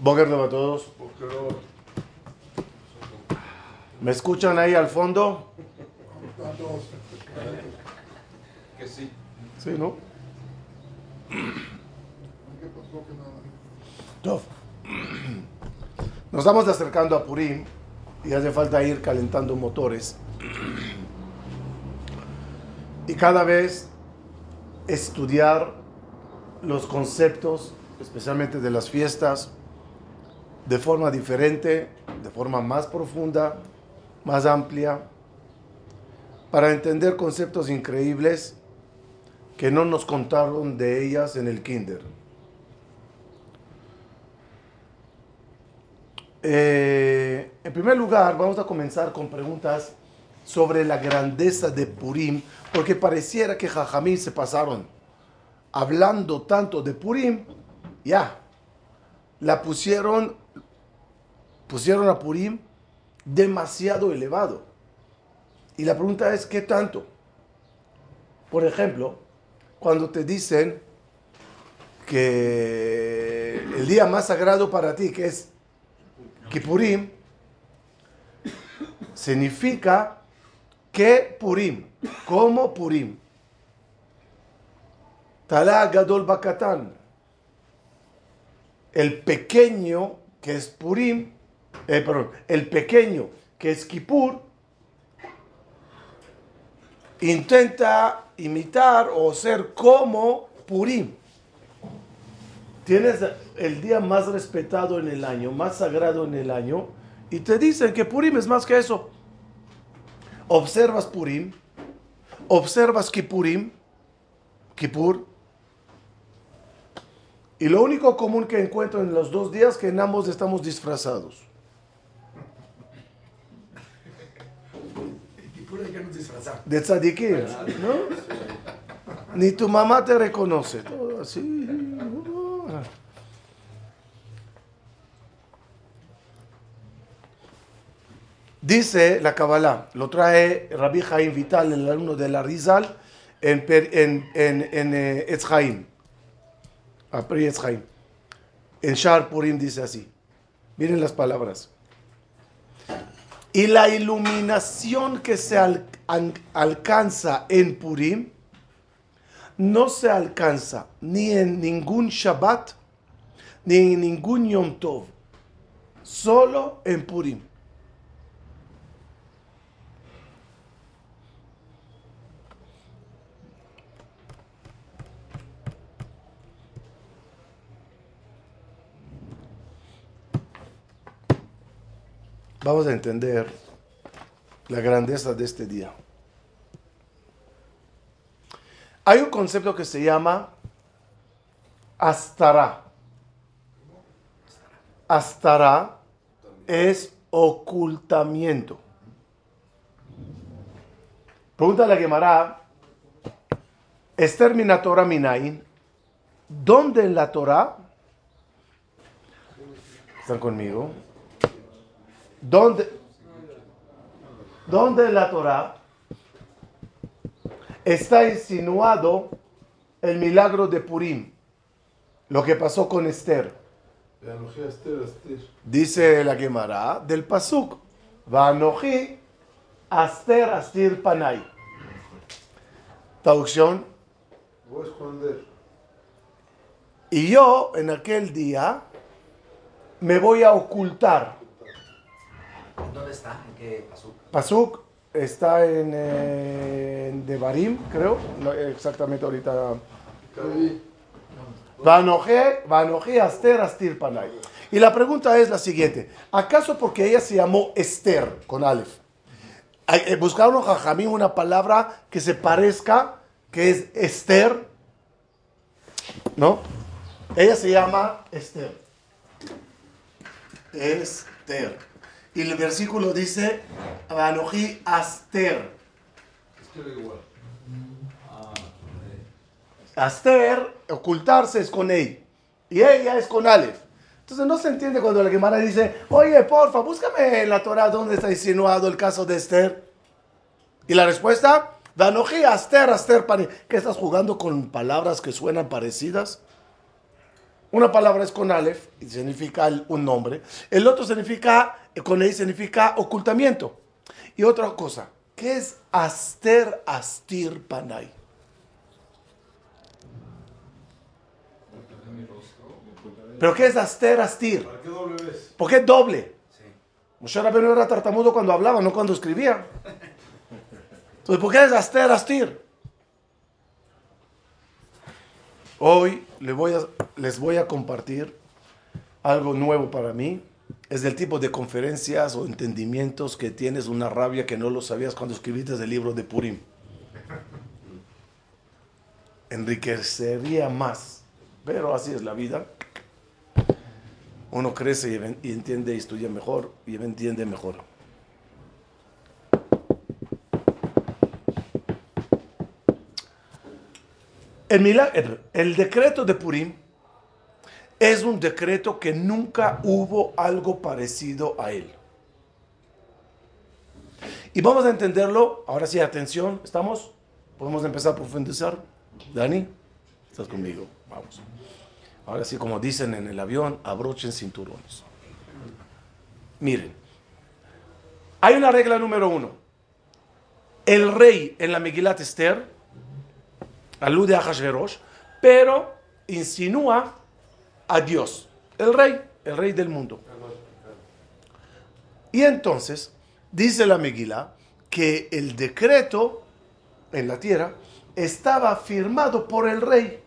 Boker a todos. ¿Me escuchan ahí al fondo? Que sí. Sí, ¿no? Nos estamos acercando a Purim y hace falta ir calentando motores. Y cada vez estudiar los conceptos, especialmente de las fiestas, de forma diferente, de forma más profunda, más amplia, para entender conceptos increíbles que no nos contaron de ellas en el kinder. Eh, en primer lugar, vamos a comenzar con preguntas sobre la grandeza de Purim, porque pareciera que Jajamí se pasaron hablando tanto de Purim, ya, la pusieron, pusieron a Purim demasiado elevado. Y la pregunta es, ¿qué tanto? Por ejemplo, cuando te dicen que el día más sagrado para ti, que es Kippurim, significa que Purim, como Purim. Talá Gadol Bakatán. El pequeño que es Purim, eh, perdón, el pequeño que es Kippur, intenta imitar o ser como Purim. Tienes el día más respetado en el año, más sagrado en el año, y te dicen que Purim es más que eso. Observas Purim, observas Kippurim, Kippur, y lo único común que encuentro en los dos días es que en ambos estamos disfrazados. De tzadikim, ¿no? Ni tu mamá te reconoce. Todo así. Dice la Kabbalah, lo trae Rabbi Jaim Vital, el alumno de la Rizal, en, en, en, en eh, Etzhaim. Apri Etzhaim. En Shar Purim dice así. Miren las palabras. Y la iluminación que se al- an- alcanza en Purim no se alcanza ni en ningún Shabbat ni en ningún Yom Tov. Solo en Purim. Vamos a entender la grandeza de este día. Hay un concepto que se llama Astara. Astara es ocultamiento. Pregunta la Gemara, Esther minain, ¿dónde en la Torah? ¿Están conmigo? ¿Dónde, dónde en la Torah está insinuado el milagro de Purim? Lo que pasó con Esther. Dice la Gemara del Pasuk. Vanoji Aster Astir Panay. Traducción. Voy a esconder. Y yo en aquel día me voy a ocultar. ¿Dónde está? ¿En qué pasó? Pasuk está en, eh, en Devarim, creo. No, exactamente ahorita. Vanoje, Aster Astir Panay. Y la pregunta es la siguiente: ¿acaso porque ella se llamó Esther con Aleph? Eh, Buscaron Jajamín una palabra que se parezca, que es Esther. ¿No? Ella se llama Esther. Esther. Y el versículo dice: Vanoji Aster. Aster, ocultarse es con él. Y ella es con Aleph. Entonces no se entiende cuando la Gemara dice, oye, porfa, búscame en la Torah dónde está insinuado el caso de Esther. Y la respuesta, Danoji, Aster, Aster. ¿Qué estás jugando con palabras que suenan parecidas? Una palabra es con Aleph y significa un nombre. El otro significa, con E significa ocultamiento. Y otra cosa, ¿qué es Aster Astir Panay? ¿Pero qué es Aster Astir? ¿Para qué doble vez? ¿Por qué doble? Sí. Moshe Rabbeinu era tartamudo cuando hablaba, no cuando escribía. Entonces, ¿por qué es Aster Astir? Hoy les voy, a, compartir algo nuevo para mí. Es del tipo de conferencias o entendimientos que tienes una rabia que no lo sabías cuando escribiste el libro de Purim. Enriquecería más. Pero así es la vida. Uno crece y, y entiende y estudia mejor y entiende mejor. El, mila- el- el decreto de Purim es un decreto que nunca hubo algo parecido a él. Y vamos a entenderlo. Ahora sí, atención, ¿estamos? ¿Podemos empezar a profundizar? Dani, estás conmigo. Vamos. Ahora sí, como dicen en el avión, abrochen cinturones. Miren, hay una regla número uno. El rey en la Megilat Esther alude a Hashverosh, pero insinúa a Dios, el rey, el rey del mundo. Y entonces dice la Megilá que el decreto en la tierra estaba firmado por el rey.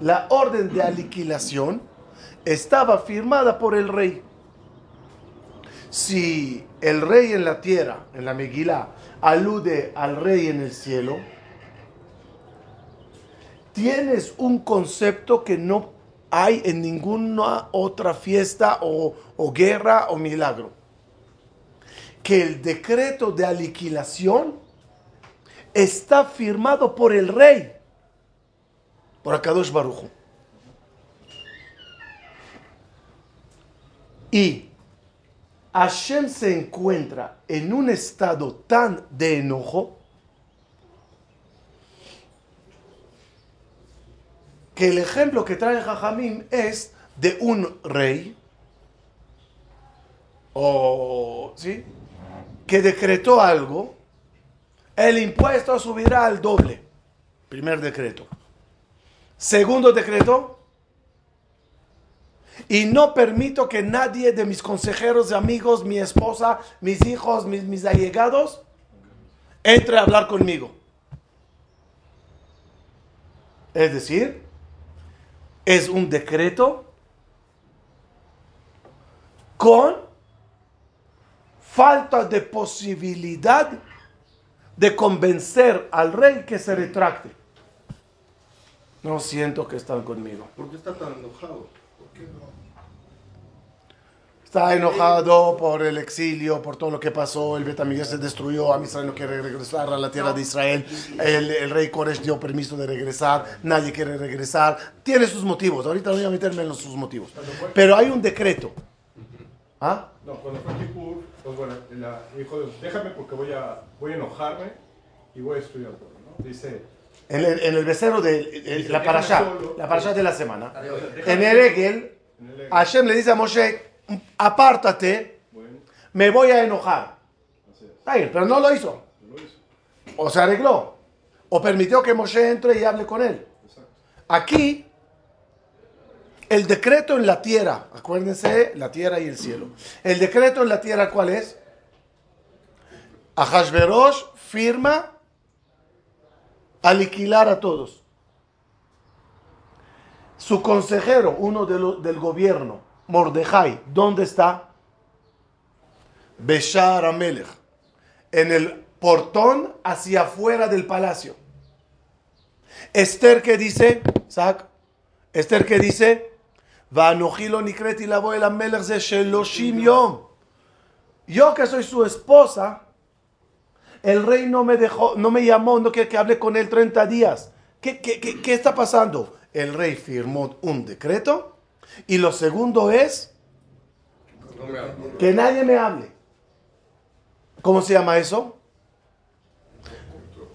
La orden de aniquilación estaba firmada por el rey. Si el rey en la tierra, en la Megilá, alude al rey en el cielo, tienes un concepto que no hay en ninguna otra fiesta o, guerra o milagro. Que el decreto de aniquilación está firmado por el rey, por Akadosh Barujo. Y Hashem se encuentra en un estado tan de enojo que el ejemplo que trae Jajamim es de un rey o sí que decretó algo el impuesto subirá al doble primer decreto segundo decreto y no permito que nadie de mis consejeros, amigos, mi esposa, mis hijos, mis, mis allegados, entre a hablar conmigo. Es decir, es un decreto con falta de posibilidad de convencer al rey que se retracte. No siento que están conmigo. ¿Por qué está tan enojado? ¿Por qué no? Está enojado por el exilio, por todo lo que pasó. El Betamigdash se destruyó. A Israel no quiere regresar a la tierra de Israel. El, el rey Koresh dio permiso de regresar. Nadie quiere regresar. Tiene sus motivos. Ahorita no voy a meterme en los, sus motivos. Pero hay un decreto. ¿Ah? No, cuando fue Kippur, pues bueno, la, dijo, déjame porque voy a, voy a enojarme y voy a estudiar todo, ¿no? Dice, En el, en el becerro de la parasha, solo. la parasha de la semana. En el Egel, Hashem le dice a Moshe, apártate, bueno, me voy a enojar. Está bien, pero no lo hizo. no lo hizo, O se arregló. O permitió que Moshe entre y hable con él. exacto. Aquí, el decreto en la tierra, acuérdense, la tierra y el cielo. El decreto en la tierra, ¿cuál es? Ahashverosh firma aniquilar a todos. Su consejero, uno de lo- del gobierno, Mordejai, ¿dónde está? Beshar Amelech, en el portón hacia afuera del palacio. Esther que dice, Esther que dice. Yo que soy su esposa, el rey no me dejó, no me llamó, no quiere que hable con él 30 días. ¿Qué, qué, qué, qué está pasando? El rey firmó un decreto y lo segundo es que nadie me hable. ¿Cómo se llama eso?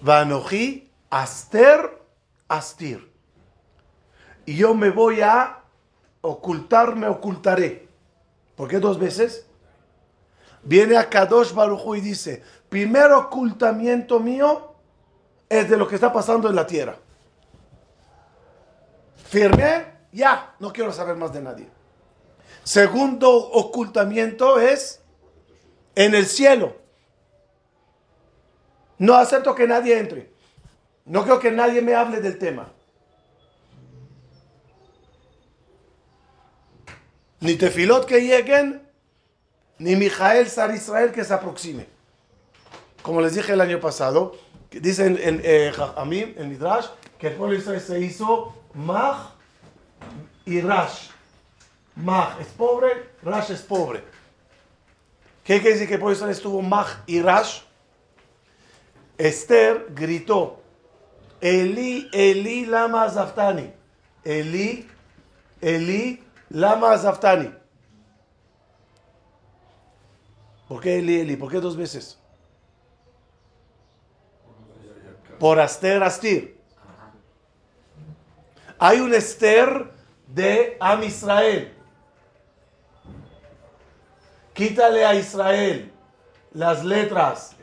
Vanoji Aster Astir. y yo me voy a ocultar, me ocultaré. ¿Por qué dos veces? Viene a Kadosh Baruj y dice, primer ocultamiento mío es de lo que está pasando en la tierra. Firme, ya, no quiero saber más de nadie. Segundo ocultamiento es en el cielo. No acepto que nadie entre. No quiero que nadie me hable del tema. Ni tefilot que lleguen, ni Mijael Sar Israel que se aproxime. Como les dije el año pasado, dicen en eh, en Midrash, que el pueblo de Israel se hizo Maj y Rash. Maj es pobre, Rash es pobre. ¿Qué quiere decir que de Israel estuvo Maj y Rash? Esther gritó, Eli, Eli, lama zaftani. Eli, Eli, lama zaftani. ¿Por qué Eli, Eli? ¿Por qué dos veces? Por Aster, Astir. Hay un Esther de Am Israel. Quítale a Israel las letras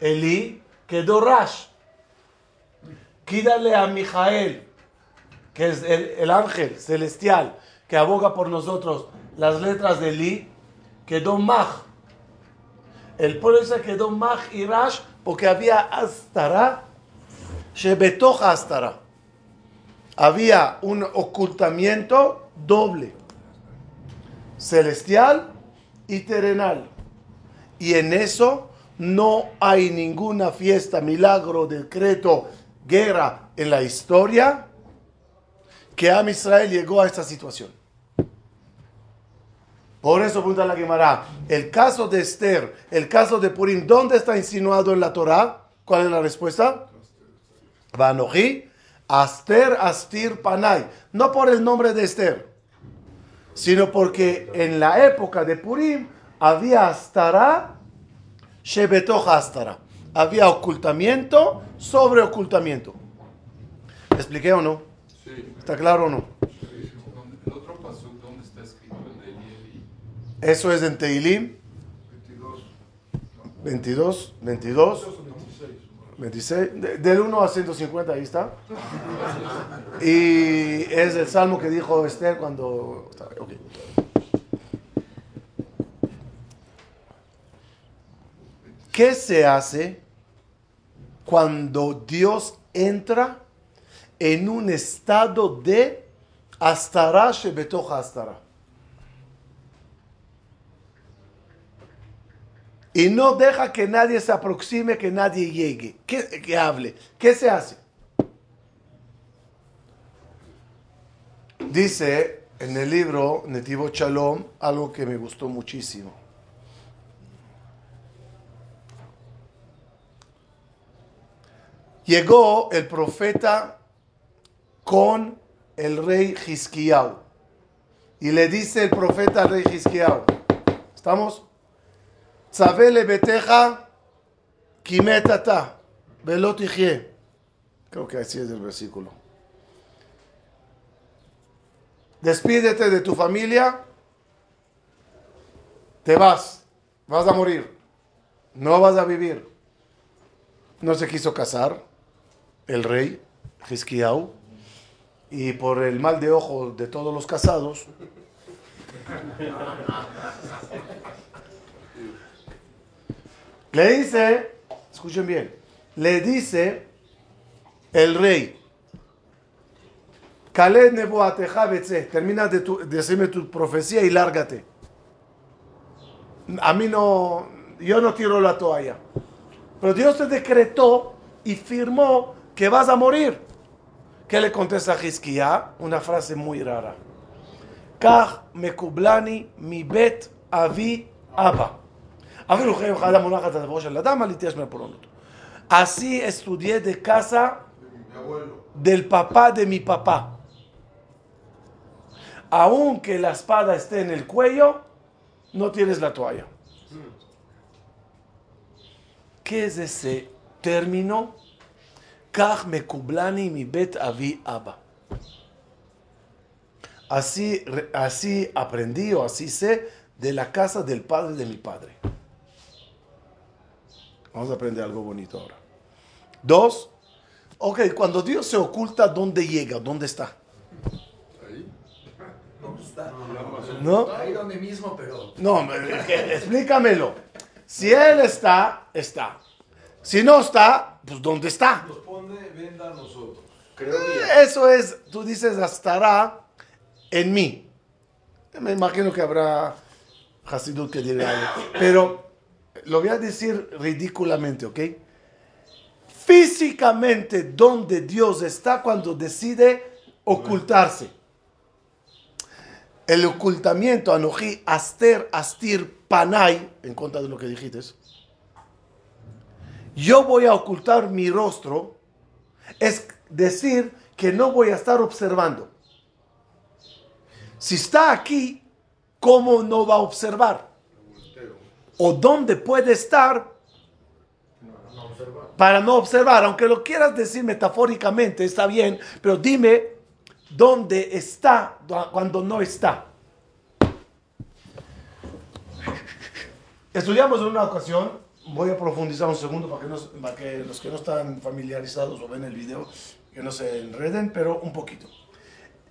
Eli, quedó Rash. Quítale a Mijael, que es el, el ángel celestial que aboga por nosotros, las letras de Eli, quedó Maj. El pueblo se quedó Maj y Rash porque había Astara, Shebetoja Astara. Había un ocultamiento doble, celestial y terrenal. Y en eso no hay ninguna fiesta, milagro, decreto, guerra en la historia que Am Israel llegó a esta situación. Por eso pregunta la Gemara, el caso de Esther, el caso de Purim, ¿dónde está insinuado en la Torah? ¿Cuál es la respuesta? Vanoji, Aster, Astir, Panay. No por el nombre de Esther, sino porque en la época de Purim había Astara, Shebetoja Astara. Había ocultamiento sobre ocultamiento. ¿Me expliqué o no? Sí. ¿Está claro o no? El otro pasuk, ¿dónde está escrito el de Eli Eli? Eso es en Teilim 22, 22, 26, de- del 1 a 150, ahí está. Y es el salmo que dijo Esther cuando... ¿Qué se hace cuando Dios entra en un estado de Astara Shebetoja Astara? Y no deja que nadie se aproxime, que nadie llegue, que, que hable. ¿Qué se hace? Dice en el libro Netivo Shalom algo que me gustó muchísimo. Llegó el profeta con el rey Hisquiau y le dice el profeta al rey Hisquiau, ¿estamos? Tzavele beteja kimetata velot tijie. Creo que así es el versículo. Despídete de tu familia, te vas, vas a morir, no vas a vivir. No se quiso casar el rey Hisquiau y por el mal de ojo de todos los casados, Le dice, escuchen bien, le dice el rey, termina de, tu- de decirme tu profecía y lárgate. A mí no, yo no tiro la toalla. Pero Dios te decretó y firmó que vas a morir. ¿Qué le contesta Hizkiah? Una frase muy rara. Kach mekublani mi bet avi abba. Así estudié de casa del papá de mi papá. Aunque la espada esté en el cuello, no tienes la toalla. ¿Qué es ese término? Así, así aprendí o así sé de la casa del padre de mi padre. Vamos a aprender algo bonito ahora. Dos, ok, cuando Dios se oculta, ¿dónde llega? ¿Dónde está? ¿Dónde está? ¿No? Ahí donde mismo, pero No, explícamelo. Si Él está, está. Si no está, pues ¿dónde está? Nos pone venda a nosotros. Eso es, tú dices, estará en mí. Me imagino que habrá Hasidut que dirá algo. Pero lo voy a decir ridículamente, ¿ok? Físicamente, donde Dios está cuando decide ocultarse. El ocultamiento, Anoji, Aster, Astir, Panay, en contra de lo que dijiste. Yo voy a ocultar mi rostro es decir que no voy a estar observando. Si está aquí, ¿cómo no va a observar? ¿O dónde puede estar para no observar? Aunque lo quieras decir metafóricamente, está bien, pero dime dónde está cuando no está. Estudiamos en una ocasión, voy a profundizar un segundo para que, los que no están familiarizados o ven el video, que no se enreden, pero un poquito.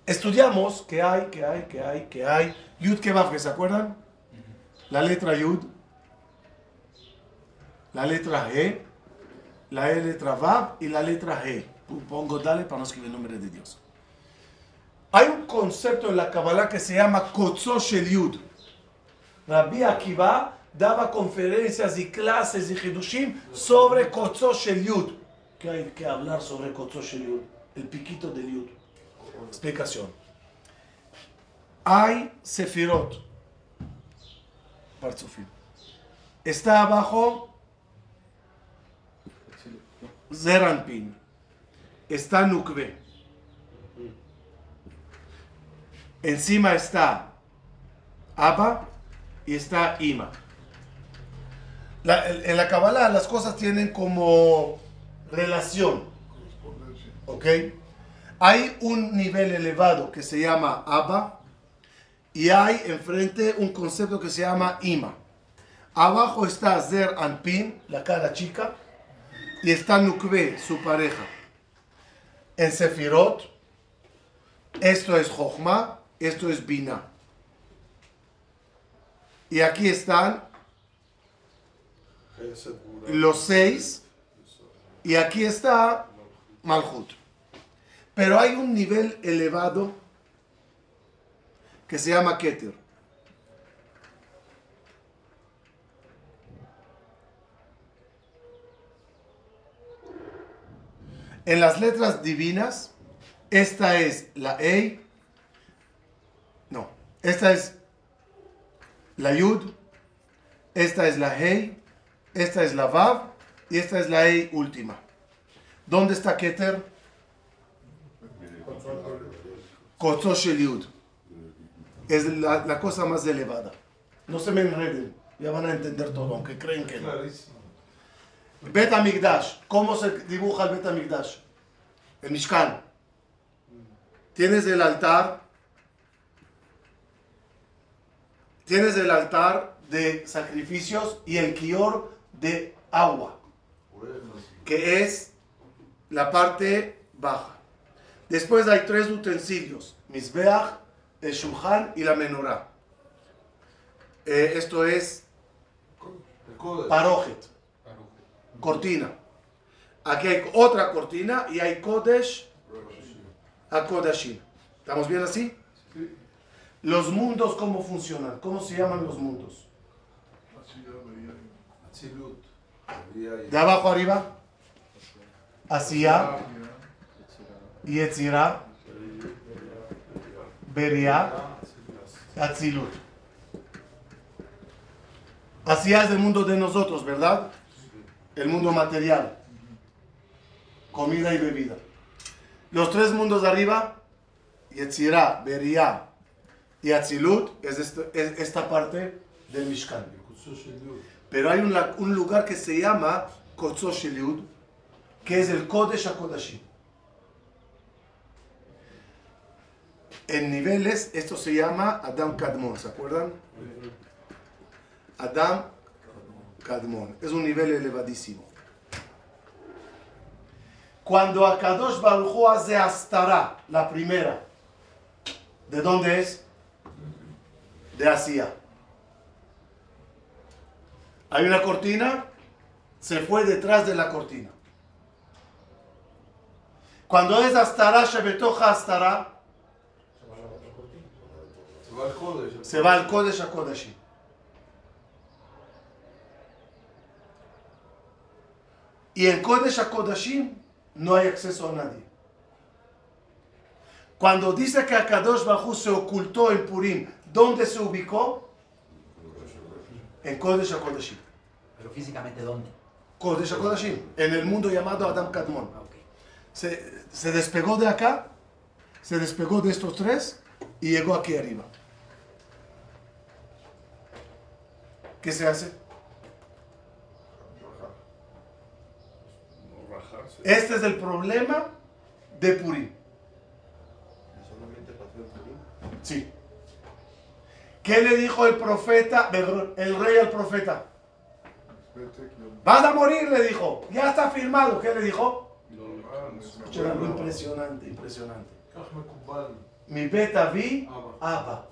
Estudiamos que hay, que hay, que hay, que hay. Yud Kebab, ¿se acuerdan? La letra Yud, la letra G, la letra Vav y la letra G. Pongo dale para no escribir el nombre de Dios. Hay un concepto en la Kabbalah que se llama Kotzó Shel Yud. Rabbi Akiva daba conferencias y clases y hidushim sobre Kotzó Shel Yud. ¿Qué hay que hablar sobre Kotzó Shel Yud? El piquito del Yud. Explicación. Hay Sefirot. Está abajo Zeranpin. Está Nukbe. Encima está Abba y está Ima. La- en la Kabbalah las cosas tienen como relación. ¿Ok? Hay un nivel elevado que se llama Abba y hay enfrente un concepto que se llama Ima. Abajo está Zer Anpin, la cara chica, y está Nukbe, su pareja. En Sefirot, esto es Jochma, esto es Bina. Y aquí están los seis, y aquí está Malhut. Pero hay un nivel elevado que se llama Keter. En las letras divinas, esta es la E, no, esta es la Yud, esta es la Hei, esta es la Vav y esta es la E última. ¿Dónde está Keter? Kotzó Shel Yud. Es la, la cosa más elevada. No se me enreden, ya van a entender todo, aunque creen que no. Bet Amigdash. ¿Cómo se dibuja el Bet Amigdash? El Mishkan. Tienes el altar. Tienes el altar de sacrificios y el kior de agua, que es la parte baja. Después hay tres utensilios: Mizbeach, el Shulchan y la menorá. Eh, esto es. Parojet cortina. Aquí hay otra cortina y hay Kodesh a Kodashim. ¿Estamos bien así? Los mundos, ¿cómo funcionan? ¿Cómo se llaman los mundos? De abajo arriba, Asiya, Yetzirah, Beria, Atzilut. Asiya es el mundo de nosotros, ¿verdad? El mundo material. Comida y bebida. Los tres mundos de arriba, Yetzirah, Beria y Atzilut, es esta, es esta parte del Mishkan. Pero hay un, lugar que se llama Kotzó Shel Yud, que es el Kodesh HaKodashim. en niveles, esto se llama Adam Kadmon, ¿se acuerdan? Adam Kadmon, es un nivel elevadísimo. Cuando Akadosh Baruj hace Astara, la primera, ¿de dónde es? De Asia. Hay una cortina, se fue detrás de la cortina. Cuando es Astara, Shebetoja Astara, Se va al Kodesh. a Kodashim. Y en Kodesh a Kodashim no hay acceso a nadie. Cuando dice que Akadosh Bajú se ocultó en Purim, ¿dónde se ubicó? En Kodesh a Kodashim. Pero físicamente, ¿dónde? Kodesh a Kodashim, en el mundo llamado Adam Kadmon. Ah. Se, se despegó de acá, se despegó de estos tres y llegó aquí arriba. ¿Qué se hace? No rajarse. Este es el problema de Purim. ¿Solamente pasó en Purim? Sí. ¿Qué le dijo el profeta, el rey al profeta? Vas a morir, le dijo. Ya está firmado. ¿Qué le dijo? Escucharon, impresionante, impresionante. Mi beta vi, Abba.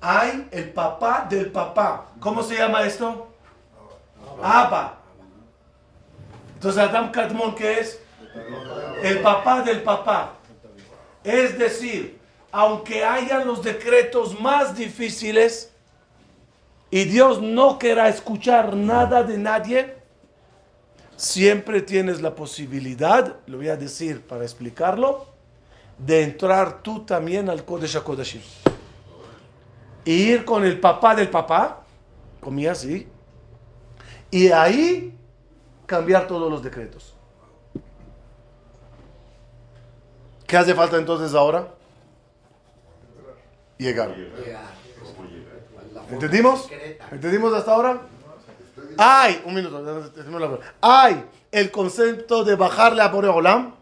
Hay el papá del papá. ¿Cómo se llama esto? Abba. Entonces Adam Kadmon, ¿qué es? El papá del papá. Es decir, aunque hayan los decretos más difíciles y Dios no quiera escuchar nada de nadie, siempre tienes la posibilidad, lo voy a decir para explicarlo, de entrar tú también al Kodesh HaKodashim. Y ir con el papá del papá, comía así, y ahí cambiar todos los decretos. ¿Qué hace falta entonces ahora? Llegar. ¿Entendimos? ¿Entendimos hasta ahora? Hay, un minuto, hay el concepto de bajarle a Boreolam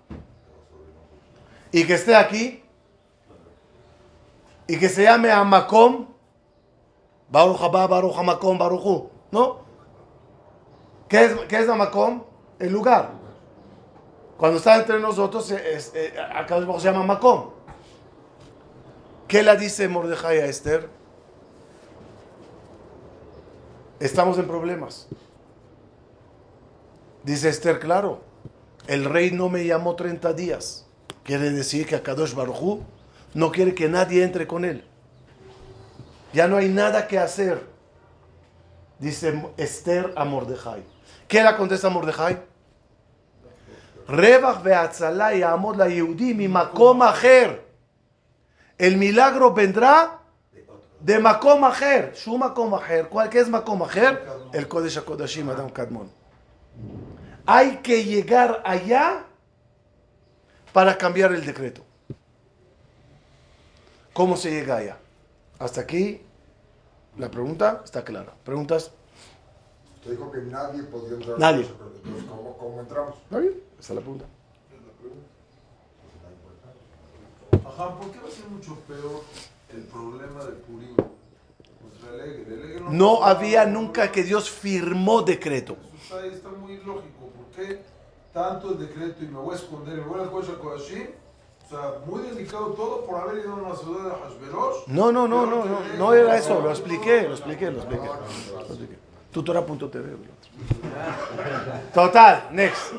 y que esté aquí y que se llame Amakom, Baruch Haba, Baruch Hamakom, Baruch Hu, ¿no? ¿Qué es, qué es? El lugar. Cuando está entre nosotros, eh, es- eh, acá se llama Makom. ¿Qué le dice Mordejai a Esther? Estamos en problemas. Dice Esther, claro, el rey no me llamó 30 días. Quiere decir que Akadosh Baruj no quiere que nadie entre con él. Ya no hay nada que hacer. Dice Esther a Mordejai. ¿Qué le contesta Mordejai? Rebach ve'atzalá ya'amod la Yehudi mi. El milagro vendrá de Makom Ajer. Shu Makom. ¿Cuál es Makom Ajer? El Kodesh HaKodashim Adam Kadmon. Hay que llegar allá para cambiar el decreto. ¿Cómo se llega allá? Hasta aquí la pregunta está clara. ¿Preguntas? Usted dijo que nadie podía entrar. Nadie. Entonces, ¿cómo, cómo entramos? ¿Está bien? Esa es la pregunta. Ajá, ¿por qué va a ser mucho peor el problema de Purim? Contra el Eger. El Eger No había nunca que Dios firmó decreto. Eso está, ahí, está muy lógico. ¿Por qué tanto el decreto y me voy a esconder? Me voy al Kodesh HaKodashim. O sea, muy delicado todo por haber ido a una ciudad de Hashverosh. No, no, no, no, no, no era eso, lo expliqué, lo expliqué, lo expliqué. Lo expliqué. Tutora.tv. Total, next.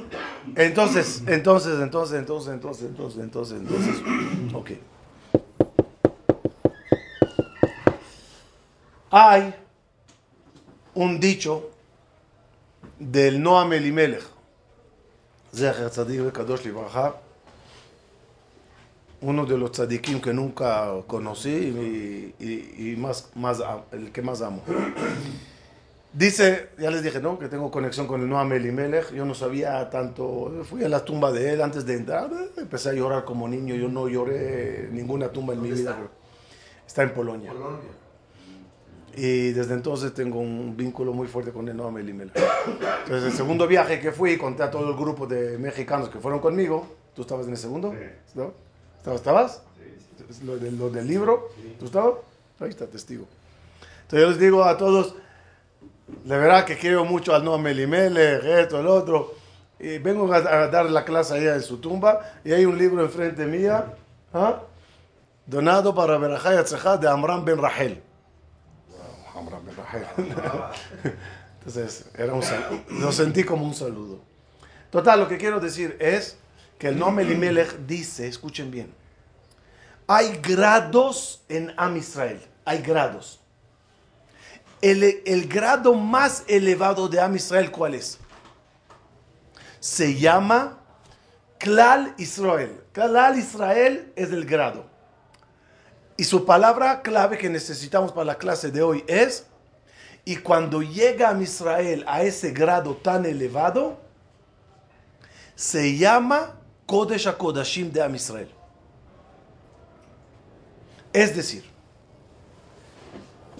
Entonces, entonces, entonces, entonces, entonces, entonces, entonces, entonces, ok. Hay un dicho del Noam Elimelech, Zecher Tzadik uno de los tzadikim que nunca conocí y, más, el que más amo. Dice, ya les dije, ¿no? Que tengo conexión con el Noam Elimelech. Yo no sabía tanto. Fui a la tumba de él antes de entrar. eh, Empecé a llorar como niño. Yo no lloré ninguna tumba en mi ¿Dónde vida. está? Está en Polonia. Colonia. Y desde entonces tengo un vínculo muy fuerte con el Noam Elimelech. Entonces, el segundo viaje que fui, conté a todo el grupo de mexicanos que fueron conmigo. ¿Tú estabas en el segundo? ¿No? ¿Estabas? ¿Estabas? Lo, del- lo del libro. ¿Tú estabas? Ahí está, testigo. Entonces yo les digo a todos, de verdad que quiero mucho al nombre Elimelech, esto, el otro. Y vengo a, a dar la clase allá en su tumba y hay un libro enfrente mía, ¿ah? donado para Berajá y Atzajá de Amram Ben Rahel. Amram Ben Rahel. Entonces, era un lo sentí como un saludo. Total, lo que quiero decir es que el nombre Elimelech dice, escuchen bien, hay grados en Am Israel, hay grados. El, grado más elevado de Am Israel, ¿cuál es? Se llama Klal Israel. Klal Israel es el grado. Y su palabra clave que necesitamos para la clase de hoy es, y cuando llega a Israel a ese grado tan elevado, se llama Kodesh HaKodashim de Am Israel. Es decir,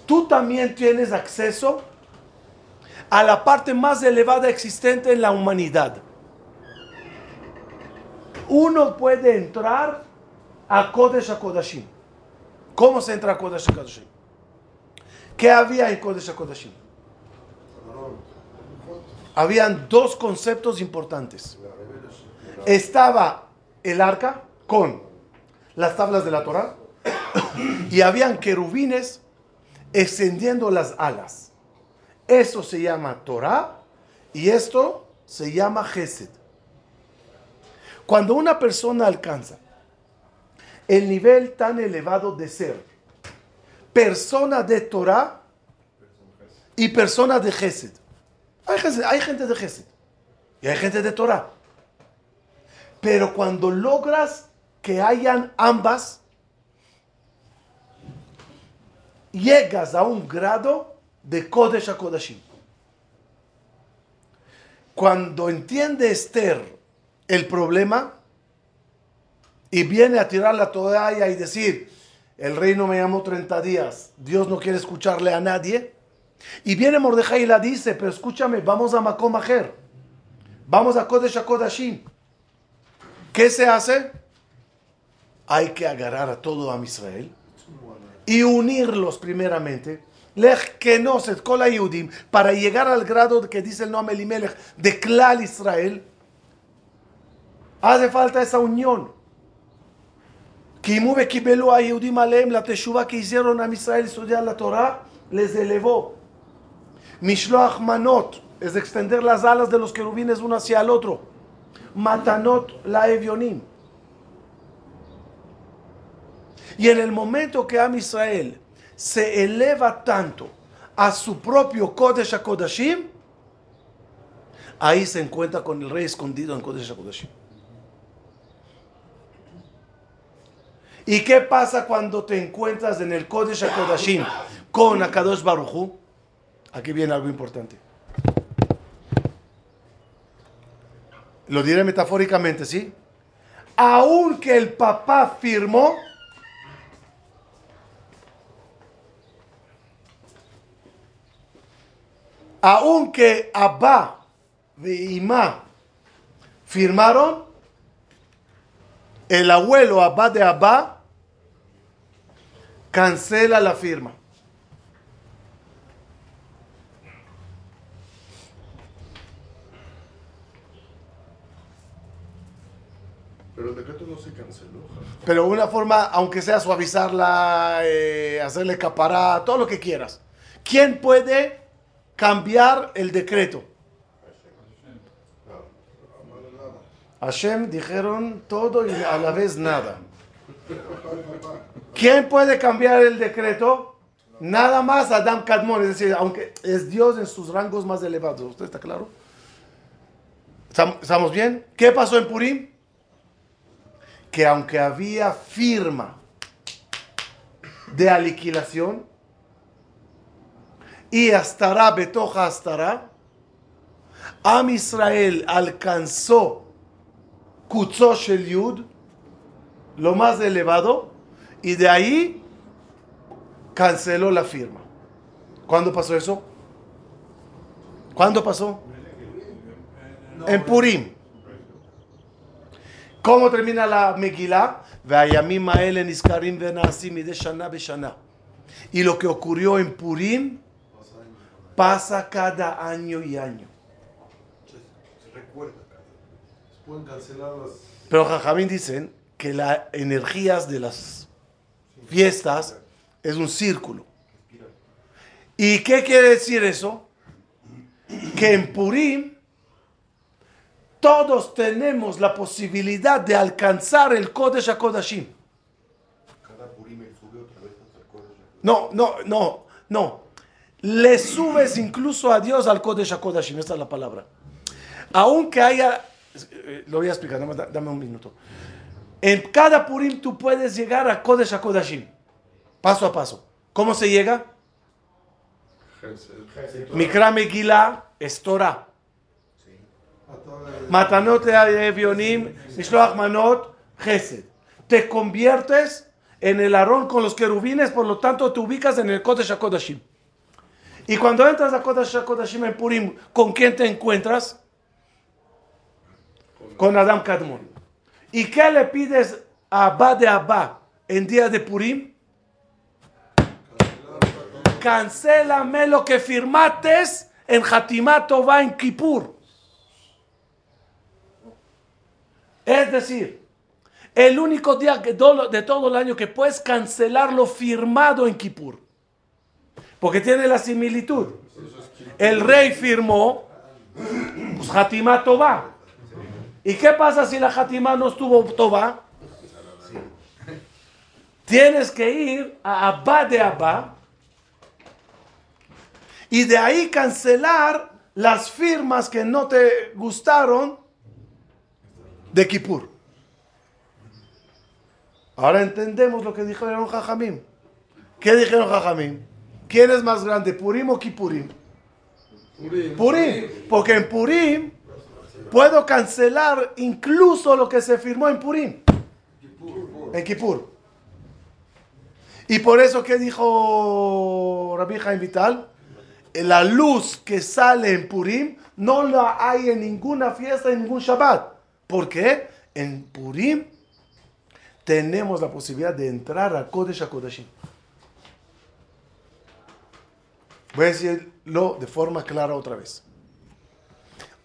tú también tienes acceso a la parte más elevada existente en la humanidad. Uno puede entrar a Kodesh HaKodashim. ¿Cómo se entra a Kodesh HaKodashim? ¿Qué había en Kodesh HaKodashim? Habían dos conceptos importantes. Estaba el arca con las tablas de la Torah y habían querubines extendiendo las alas. Eso se llama Torah y esto se llama Gesed. Cuando una persona alcanza el nivel tan elevado de ser persona de Torah y persona de Gesed. Hay, hay gente de Gesed y hay gente de Torah. Pero cuando logras que hayan ambas, llegas a un grado de Kodesh a Kodashim. Cuando entiende Esther el problema y viene a tirar la toalla y decir, el rey no me llamó 30 días, Dios no quiere escucharle a nadie, y viene Mordejai y la dice, pero escúchame, vamos a Makom Ajer, vamos a Kodesh a Kodashim. ¿Qué se hace? Hay que agarrar a todo a Israel y unirlos primeramente. Lech kenoset kol para llegar al grado que dice el nombre Elimelech de Klal Israel. Hace falta esa unión. Kimu kibelu a Yehudim aleem la teshuva que hicieron a Israel estudiar la Torah les elevó. Mishloach manot es extender las alas de los querubines uno hacia el otro. Matanot la evionim. Y en el momento que Am Israel se eleva tanto a su propio Kodesh HaKodashim, ahí se encuentra con el rey escondido en Kodesh HaKodashim. ¿Y qué pasa cuando te encuentras en el Kodesh HaKodashim con Akadosh Baruchu? Aquí viene algo importante. Lo diré metafóricamente, ¿sí? Aunque el papá firmó, aunque Abba y Imá firmaron, el abuelo Abba de Abba cancela la firma. Pero el decreto no se canceló. Pero una forma, aunque sea suavizarla, eh, hacerle capará, todo lo que quieras. ¿Quién puede cambiar el decreto? Hashem dijeron todo y a la vez nada. ¿Quién puede cambiar el decreto? Nada más Adam Kadmon, es decir, aunque es Dios en sus rangos más elevados. ¿Usted está claro? ¿Estam- ¿Estamos bien? ¿Qué pasó en Purim? Que aunque había firma de aniquilación y Astara Betoja Astara, Am Israel alcanzó Kutzó Yud, lo más elevado, y de ahí canceló la firma. ¿Cuándo pasó eso? ¿Cuándo pasó? En Purim. ¿Cómo termina la Megilá? Y lo que ocurrió en Purim pasa cada año y año. Se recuerda. Se pueden cancelar las. Pero Jajamín dicen que las energías de las fiestas es un círculo. ¿Y qué quiere decir eso? Que en Purim todos tenemos la posibilidad de alcanzar el Kodesh HaKodashim. No, no, no, no. Le subes incluso a Dios al Kodesh HaKodashim, esta es la palabra. Aunque haya, eh, lo voy a explicar, dame un minuto. En cada Purim tú puedes llegar a Kodesh HaKodashim, paso a paso. ¿Cómo se llega? Mikra Megillah es Torah. Matanot Evionim, Mishloach Manot, Gesed. Te conviertes en el Aarón con los querubines, por lo tanto te ubicas en el Kodesh HaKodashim. Y cuando entras a Kodesh HaKodashim en Purim, ¿con quién te encuentras? Con Adam Kadmon. ¿Y qué le pides a Abba de Abba en día de Purim? Cancélame lo que firmates en Hatimat Tová en Kippur. Es decir, el único día de todo el año que puedes cancelar lo firmado en Kippur. Porque tiene la similitud. El rey firmó pues, Hatimat Tová. ¿Y qué pasa si la Hatimá no estuvo Tová? Tienes que ir a Abba de Abba y de ahí cancelar las firmas que no te gustaron de Kippur. Ahora entendemos lo que dijeron Jajamim. ¿Qué dijeron Jajamim? ¿Quién es más grande, Purim o Kippurim? Purim. Purim, porque en Purim puedo cancelar incluso lo que se firmó en Purim, en Kippur. Y por eso que dijo Rabbi Jaim Vital, la luz que sale en Purim no la hay en ninguna fiesta, en ningún Shabbat. ¿Por qué? En Purim tenemos la posibilidad de entrar a Kodesh HaKodashim. Voy a decirlo de forma clara otra vez.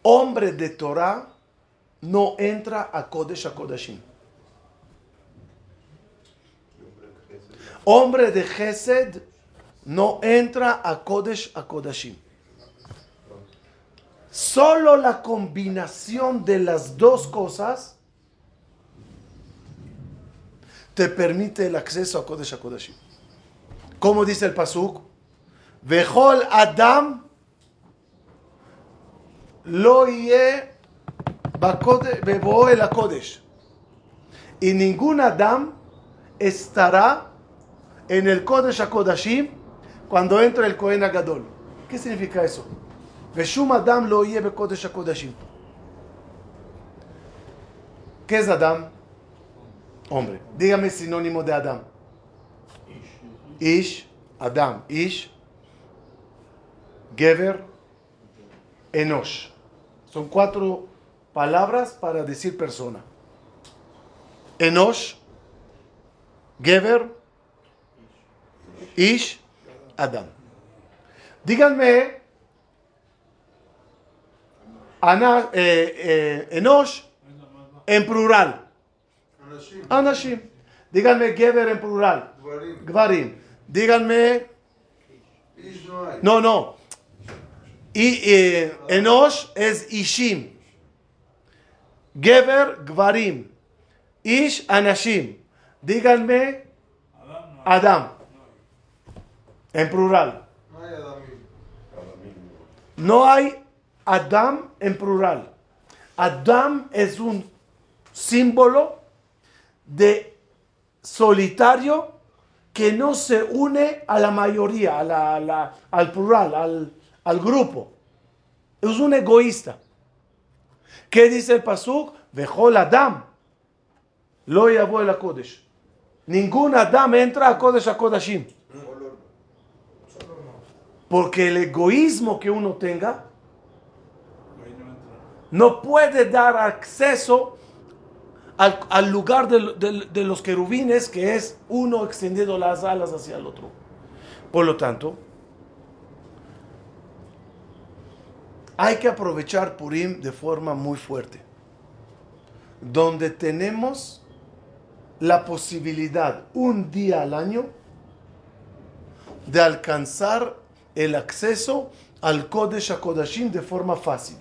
Hombre de Torah no entra a Kodesh HaKodashim. Hombre de Gesed no entra a Kodesh HaKodashim. Solo la combinación de las dos cosas te permite el acceso a Kodesh HaKodashim. ¿Cómo dice el Pasuk? וכל אדם לא יהיה בקוד... בבואו אל הקודש. אין ניגון אדם אסתרה אין אל קודש הקודשים כואנדו אנטר אל כהן הגדול. כסיניפיקה איזו. ושום אדם לא יהיה בקודש הקודשים. כז אדם, עומרי. דיגה מסינונימו דה אדם. איש. איש, אדם, איש, Gever, Enosh. Son cuatro palabras para decir persona. Enosh, Gever, Ish, Adam. Díganme, Ana, eh, eh, Enosh en plural. Anashim. Díganme Gever en plural. Gvarim. Díganme, no, no. Y eh, Enosh es Ishim. Gever, Gvarim. Ish, Anashim. Díganme Adam. En plural. No hay Adam en plural. Adam es un símbolo de solitario que no se une a la mayoría, al plural, al, al grupo. Es un egoísta. ¿Qué dice el Pasuk? Vejol Adam. Lo yabo el Kodesh. Ningún Adam entra a Kodesh a Kodashim. Porque el egoísmo que uno tenga no puede dar acceso al, lugar de los querubines, que es uno extendiendo las alas hacia el otro. Por lo tanto, hay que aprovechar Purim de forma muy fuerte. Donde tenemos la posibilidad un día al año de alcanzar el acceso al Kodesh HaKodashim de forma fácil.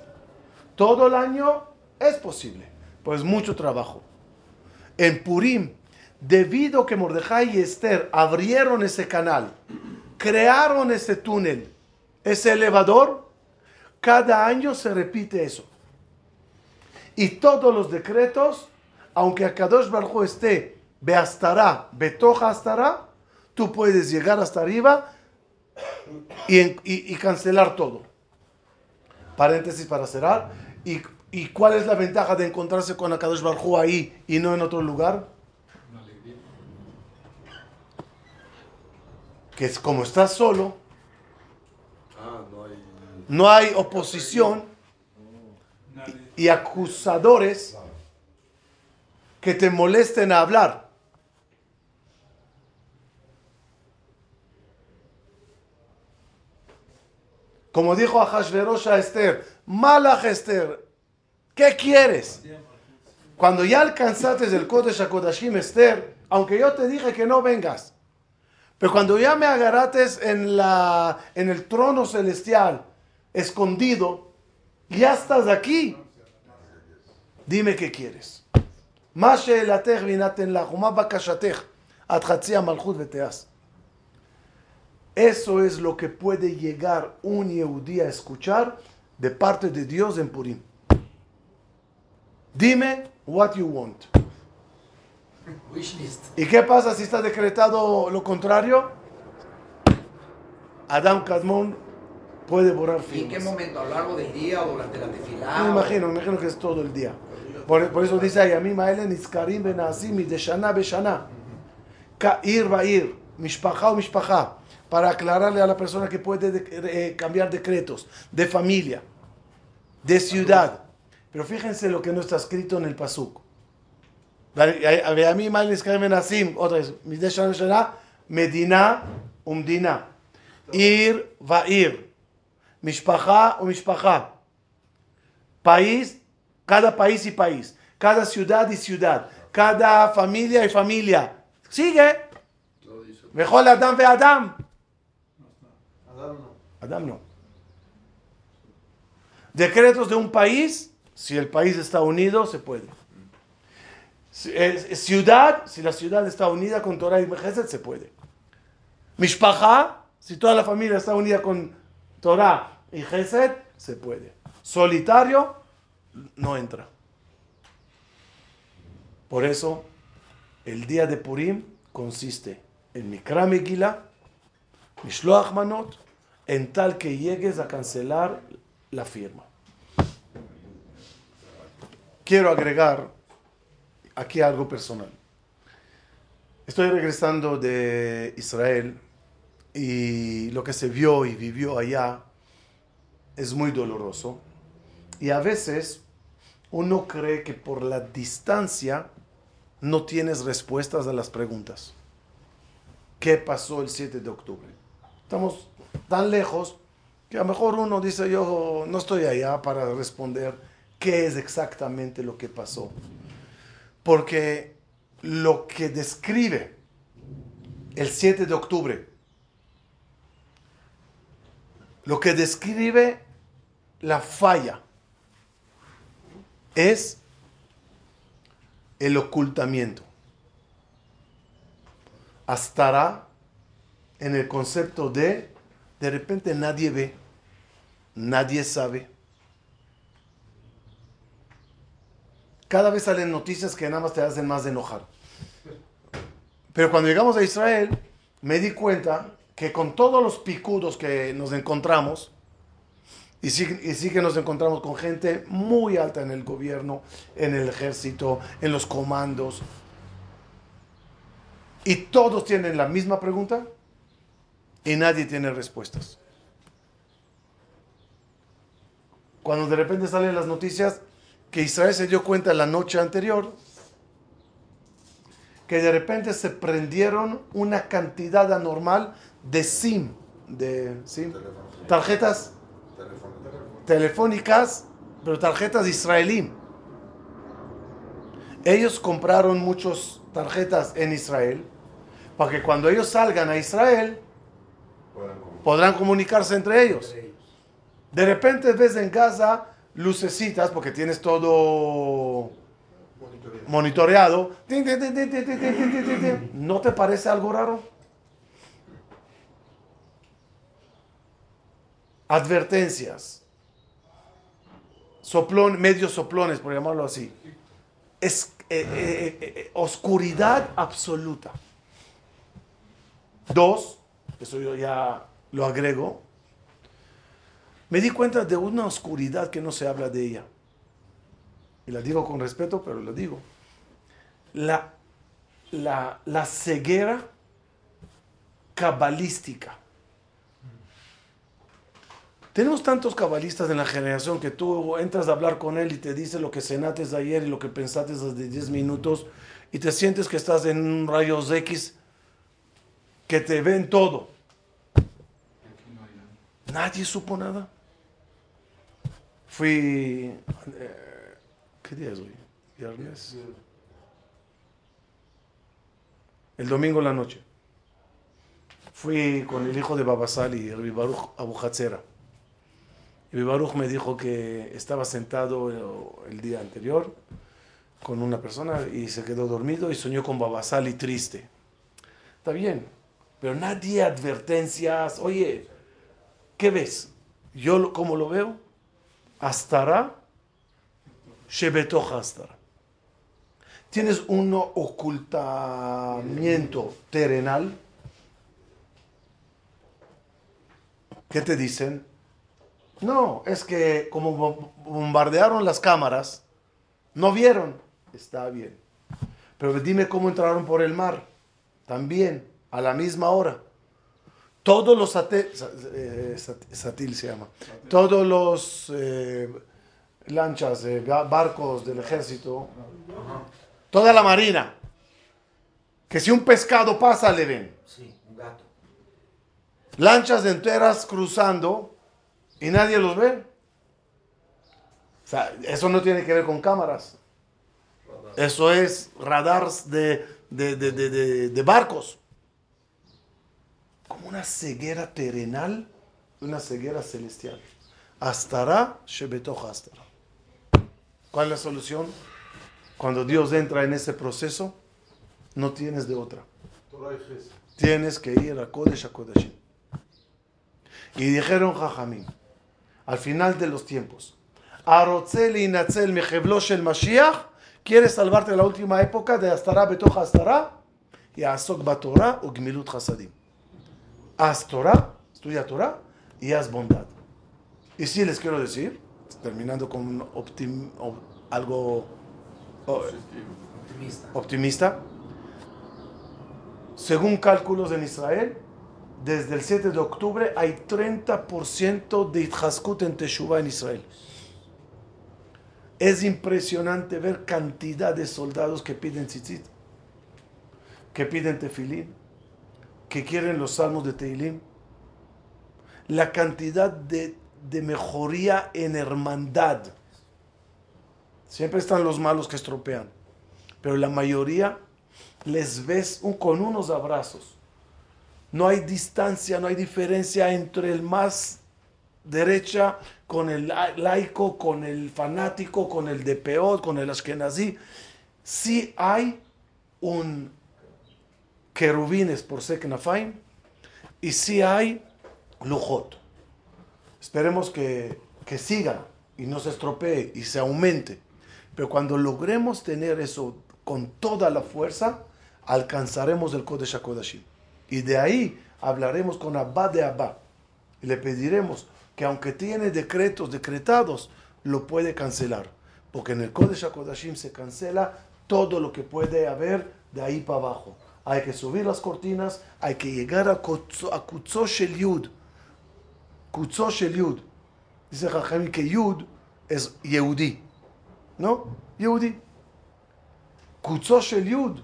Todo el año es posible, pues mucho trabajo. En Purim, debido que Mordejai y Esther abrieron ese canal, crearon ese túnel, ese elevador, cada año se repite eso. Y todos los decretos, aunque Akadosh Baruj esté Beastará, Betoja Astará, tú puedes llegar hasta arriba y, cancelar todo. Paréntesis para cerrar. ¿Y, cuál es la ventaja de encontrarse con Akadosh Baruj ahí y no en otro lugar? Que es como estás solo. No hay oposición y acusadores que te molesten a hablar. Como dijo a Hashverosh a Esther, Malach Esther, ¿qué quieres? Cuando ya alcanzaste el Kodesh HaKodashim Esther, aunque yo te dije que no vengas, pero cuando ya me agarrates en, la, en el trono celestial, escondido, ya estás aquí. Dime qué quieres. מה שאלתך וינתן לך, ומה בקשתך, עד חצי המלכות ותיעש. Eso es lo que puede llegar un Yehudí a escuchar de parte de Dios en Purim. Dime what you want. Wishlist. ¿Y qué pasa si está decretado lo contrario? Adam Kadmon puede borrar ¿Y en qué firmas. momento? ¿A lo largo del día o durante la tefilá? Me imagino, me imagino que es todo el día. Por, por eso dice ahí, a mí Maelen Nitzkarim Benasim de Shana Beshana. Ir va ir, Mishpacha o Mishpacha. Para aclararle a la persona que puede de- eh, cambiar decretos de familia, de ciudad. Pero fíjense lo que no está escrito en el Pasuk. a mí Maelen Nitzkarim Benasim, otra vez, de Shana Beshana, Medina, Umdina. Ir va ir. Mishpacha o Mishpacha país, cada país y país, cada ciudad y ciudad, cada familia y familia. Sigue. Mejor Adam ve Adam. Adán no. Adam no. Decretos de un país, si el país está unido, se puede. Eh, Ciudad, si la ciudad está unida con Torah y Gesed, se puede. Mishpacha, si toda la familia está unida con Torah y Gesed, se puede. Solitario, no entra. Por eso, el día de Purim consiste en Mikra Megillah, Mishloach Manot, en tal que llegues a cancelar la firma. Quiero agregar aquí algo personal. Estoy regresando de Israel y lo que se vio y vivió allá es muy doloroso. Y a veces uno cree que por la distancia no tienes respuestas a las preguntas. ¿Qué pasó el 7 de octubre? Estamos tan lejos que a lo mejor uno dice, yo no estoy allá para responder qué es exactamente lo que pasó. Porque lo que describe el 7 de octubre, lo que describe la falla, es el ocultamiento. Estará en el concepto de de repente nadie ve, nadie sabe. Cada vez salen noticias que nada más te hacen más enojar. Pero cuando llegamos a Israel, me di cuenta que con todos los picudos que nos encontramos, y sí, y sí que nos encontramos con gente muy alta en el gobierno, en el ejército, en los comandos, y todos tienen la misma pregunta y nadie tiene respuestas. Cuando de repente salen las noticias que Israel se dio cuenta la noche anterior que de repente se prendieron una cantidad anormal de SIM, de ¿sí? tarjetas telefónicas, pero tarjetas israelí. Ellos compraron muchas tarjetas en Israel para que cuando ellos salgan a Israel podrán comunicarse entre ellos. De repente ves en Gaza lucecitas porque tienes todo monitoreado. ¿No te parece algo raro? Advertencias. Soplón, medios soplones, por llamarlo así. Es eh, eh, eh, oscuridad absoluta. Dos, eso yo ya lo agrego. Me di cuenta de una oscuridad que no se habla de ella. Y la digo con respeto, pero la digo. La, la, la ceguera cabalística. Tenemos tantos cabalistas en la generación que tú entras a hablar con él y te dice lo que cenates ayer y lo que pensaste desde 10 minutos y te sientes que estás en un rayos X que te ven todo. Nadie supo nada. Fui. eh, ¿Qué día es hoy? Viernes. El domingo en la noche. Fui con el hijo de Babasali, el Baruch Abu Hatzera. Y Baruch me dijo que estaba sentado el día anterior con una persona y se quedó dormido y soñó con Babasali triste. Está bien, pero nadie advertencias. Oye, ¿qué ves? Yo, como lo veo, Astara, Shebetoja Astara. Tienes un ocultamiento terrenal. ¿Qué te dicen? No, es que como bo- bombardearon las cámaras, no vieron. Está bien. Pero dime cómo entraron por el mar. También, a la misma hora. Todos los satélites, satil se llama, todos los eh, lanchas, eh, ba- barcos del ejército, toda la marina, que si un pescado pasa le ven. Sí, un gato. Lanchas enteras cruzando y nadie los ve. O sea, eso no tiene que ver con cámaras. Eso es radars de, de, de- de- barcos. Como una ceguera terrenal una ceguera celestial. Astará, Shebetoja Astará. ¿Cuál es la solución? Cuando Dios entra en ese proceso, no tienes de otra. Tienes que ir a Kodesh a Kodeshim. Y dijeron Jajamín, al final de los tiempos, Arotzel y Natzel Mejeblosh el Mashiach, ¿quieres salvarte en la última época de Astará Betoja Astará? Y Asok Batorah o Gmilut Hasadim. Haz Torah, estudia Torah y haz bondad. Y sí les quiero decir, terminando con un optim- o- algo o- Optimista. optimista, según cálculos en Israel, desde el 7 de octubre hay 30% de Ithaskut en Teshuvah en Israel. Es impresionante ver cantidad de soldados que piden tzitzit, que piden tefilín, que quieren los salmos de Teilim. La cantidad de, mejoría en hermandad. Siempre están los malos que estropean, pero la mayoría les ves con unos abrazos. No hay distancia, no hay diferencia entre el más derecha con el la- laico, con el fanático, con el de peor, con el ashkenazí. Sí hay un querubines por Seknafaim y sí hay lujot. Esperemos que, que siga y no se estropee y se aumente. Pero cuando logremos tener eso con toda la fuerza, alcanzaremos el Kodesh HaKodashim. Y de ahí hablaremos con Abba de Abba. Y le pediremos que aunque tiene decretos decretados, lo puede cancelar. Porque en el Kodesh HaKodashim se cancela todo lo que puede haber de ahí para abajo. Hay que subir las cortinas, hay que llegar a Kutzó Shel Yud. Kutzó Shel Yud. Dice Jajami que Yud es Yehudi. ¿No? Yehudi. Kutzó Shel Yud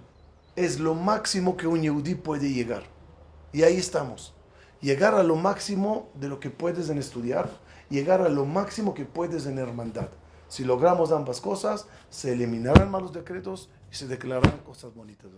es lo máximo que un yehudí puede llegar. Y ahí estamos. Llegar a lo máximo de lo que puedes en estudiar, llegar a lo máximo que puedes en hermandad. Si logramos ambas cosas, se eliminarán malos decretos y se declararán cosas bonitas.